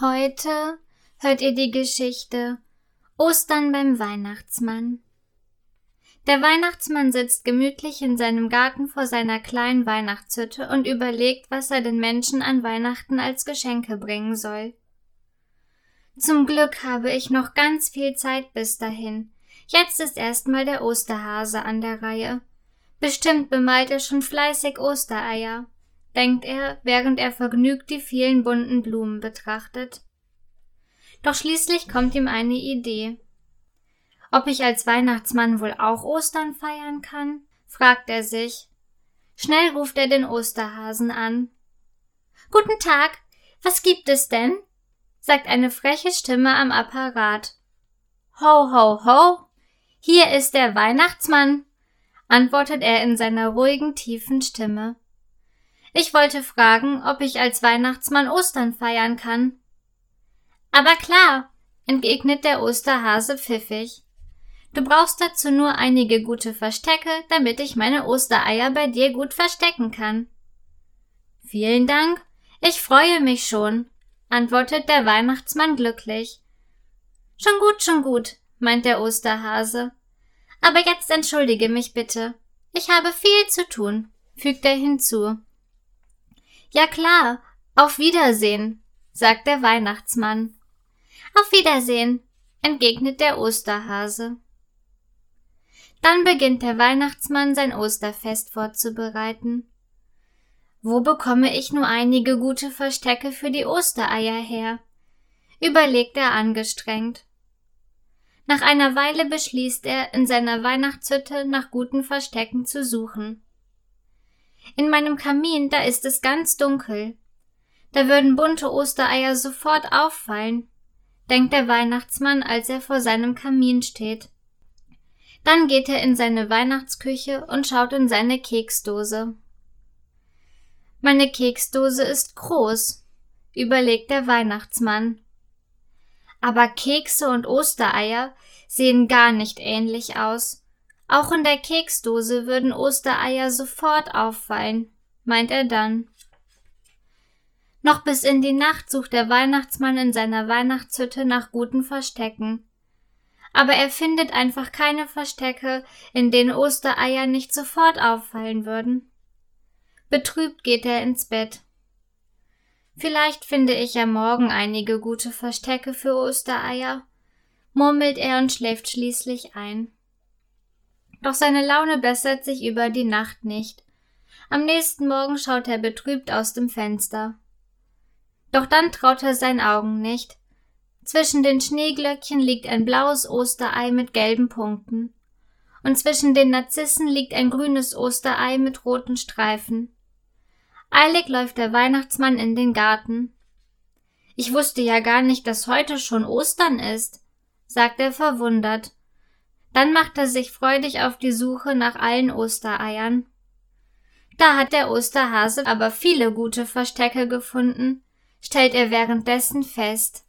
Heute hört ihr die Geschichte Ostern beim Weihnachtsmann. Der Weihnachtsmann sitzt gemütlich in seinem Garten vor seiner kleinen Weihnachtshütte und überlegt, was er den Menschen an Weihnachten als Geschenke bringen soll. Zum Glück habe ich noch ganz viel Zeit bis dahin. Jetzt ist erstmal der Osterhase an der Reihe. Bestimmt bemalt er schon fleißig Ostereier denkt er, während er vergnügt die vielen bunten Blumen betrachtet. Doch schließlich kommt ihm eine Idee. Ob ich als Weihnachtsmann wohl auch Ostern feiern kann? fragt er sich. Schnell ruft er den Osterhasen an. Guten Tag, was gibt es denn? sagt eine freche Stimme am Apparat. Ho, ho, ho! Hier ist der Weihnachtsmann, antwortet er in seiner ruhigen, tiefen Stimme. Ich wollte fragen, ob ich als Weihnachtsmann Ostern feiern kann. Aber klar, entgegnet der Osterhase pfiffig. Du brauchst dazu nur einige gute Verstecke, damit ich meine Ostereier bei dir gut verstecken kann. Vielen Dank, ich freue mich schon, antwortet der Weihnachtsmann glücklich. Schon gut, schon gut, meint der Osterhase. Aber jetzt entschuldige mich bitte. Ich habe viel zu tun, fügt er hinzu. Ja klar, auf Wiedersehen, sagt der Weihnachtsmann. Auf Wiedersehen, entgegnet der Osterhase. Dann beginnt der Weihnachtsmann sein Osterfest vorzubereiten. Wo bekomme ich nur einige gute Verstecke für die Ostereier her? überlegt er angestrengt. Nach einer Weile beschließt er, in seiner Weihnachtshütte nach guten Verstecken zu suchen. In meinem Kamin, da ist es ganz dunkel. Da würden bunte Ostereier sofort auffallen, denkt der Weihnachtsmann, als er vor seinem Kamin steht. Dann geht er in seine Weihnachtsküche und schaut in seine Keksdose. Meine Keksdose ist groß, überlegt der Weihnachtsmann. Aber Kekse und Ostereier sehen gar nicht ähnlich aus. Auch in der Keksdose würden Ostereier sofort auffallen, meint er dann. Noch bis in die Nacht sucht der Weihnachtsmann in seiner Weihnachtshütte nach guten Verstecken. Aber er findet einfach keine Verstecke, in denen Ostereier nicht sofort auffallen würden. Betrübt geht er ins Bett. Vielleicht finde ich ja morgen einige gute Verstecke für Ostereier, murmelt er und schläft schließlich ein. Doch seine Laune bessert sich über die Nacht nicht. Am nächsten Morgen schaut er betrübt aus dem Fenster. Doch dann traut er seinen Augen nicht. Zwischen den Schneeglöckchen liegt ein blaues Osterei mit gelben Punkten. Und zwischen den Narzissen liegt ein grünes Osterei mit roten Streifen. Eilig läuft der Weihnachtsmann in den Garten. Ich wusste ja gar nicht, dass heute schon Ostern ist, sagt er verwundert dann macht er sich freudig auf die Suche nach allen Ostereiern. Da hat der Osterhase aber viele gute Verstecke gefunden, stellt er währenddessen fest.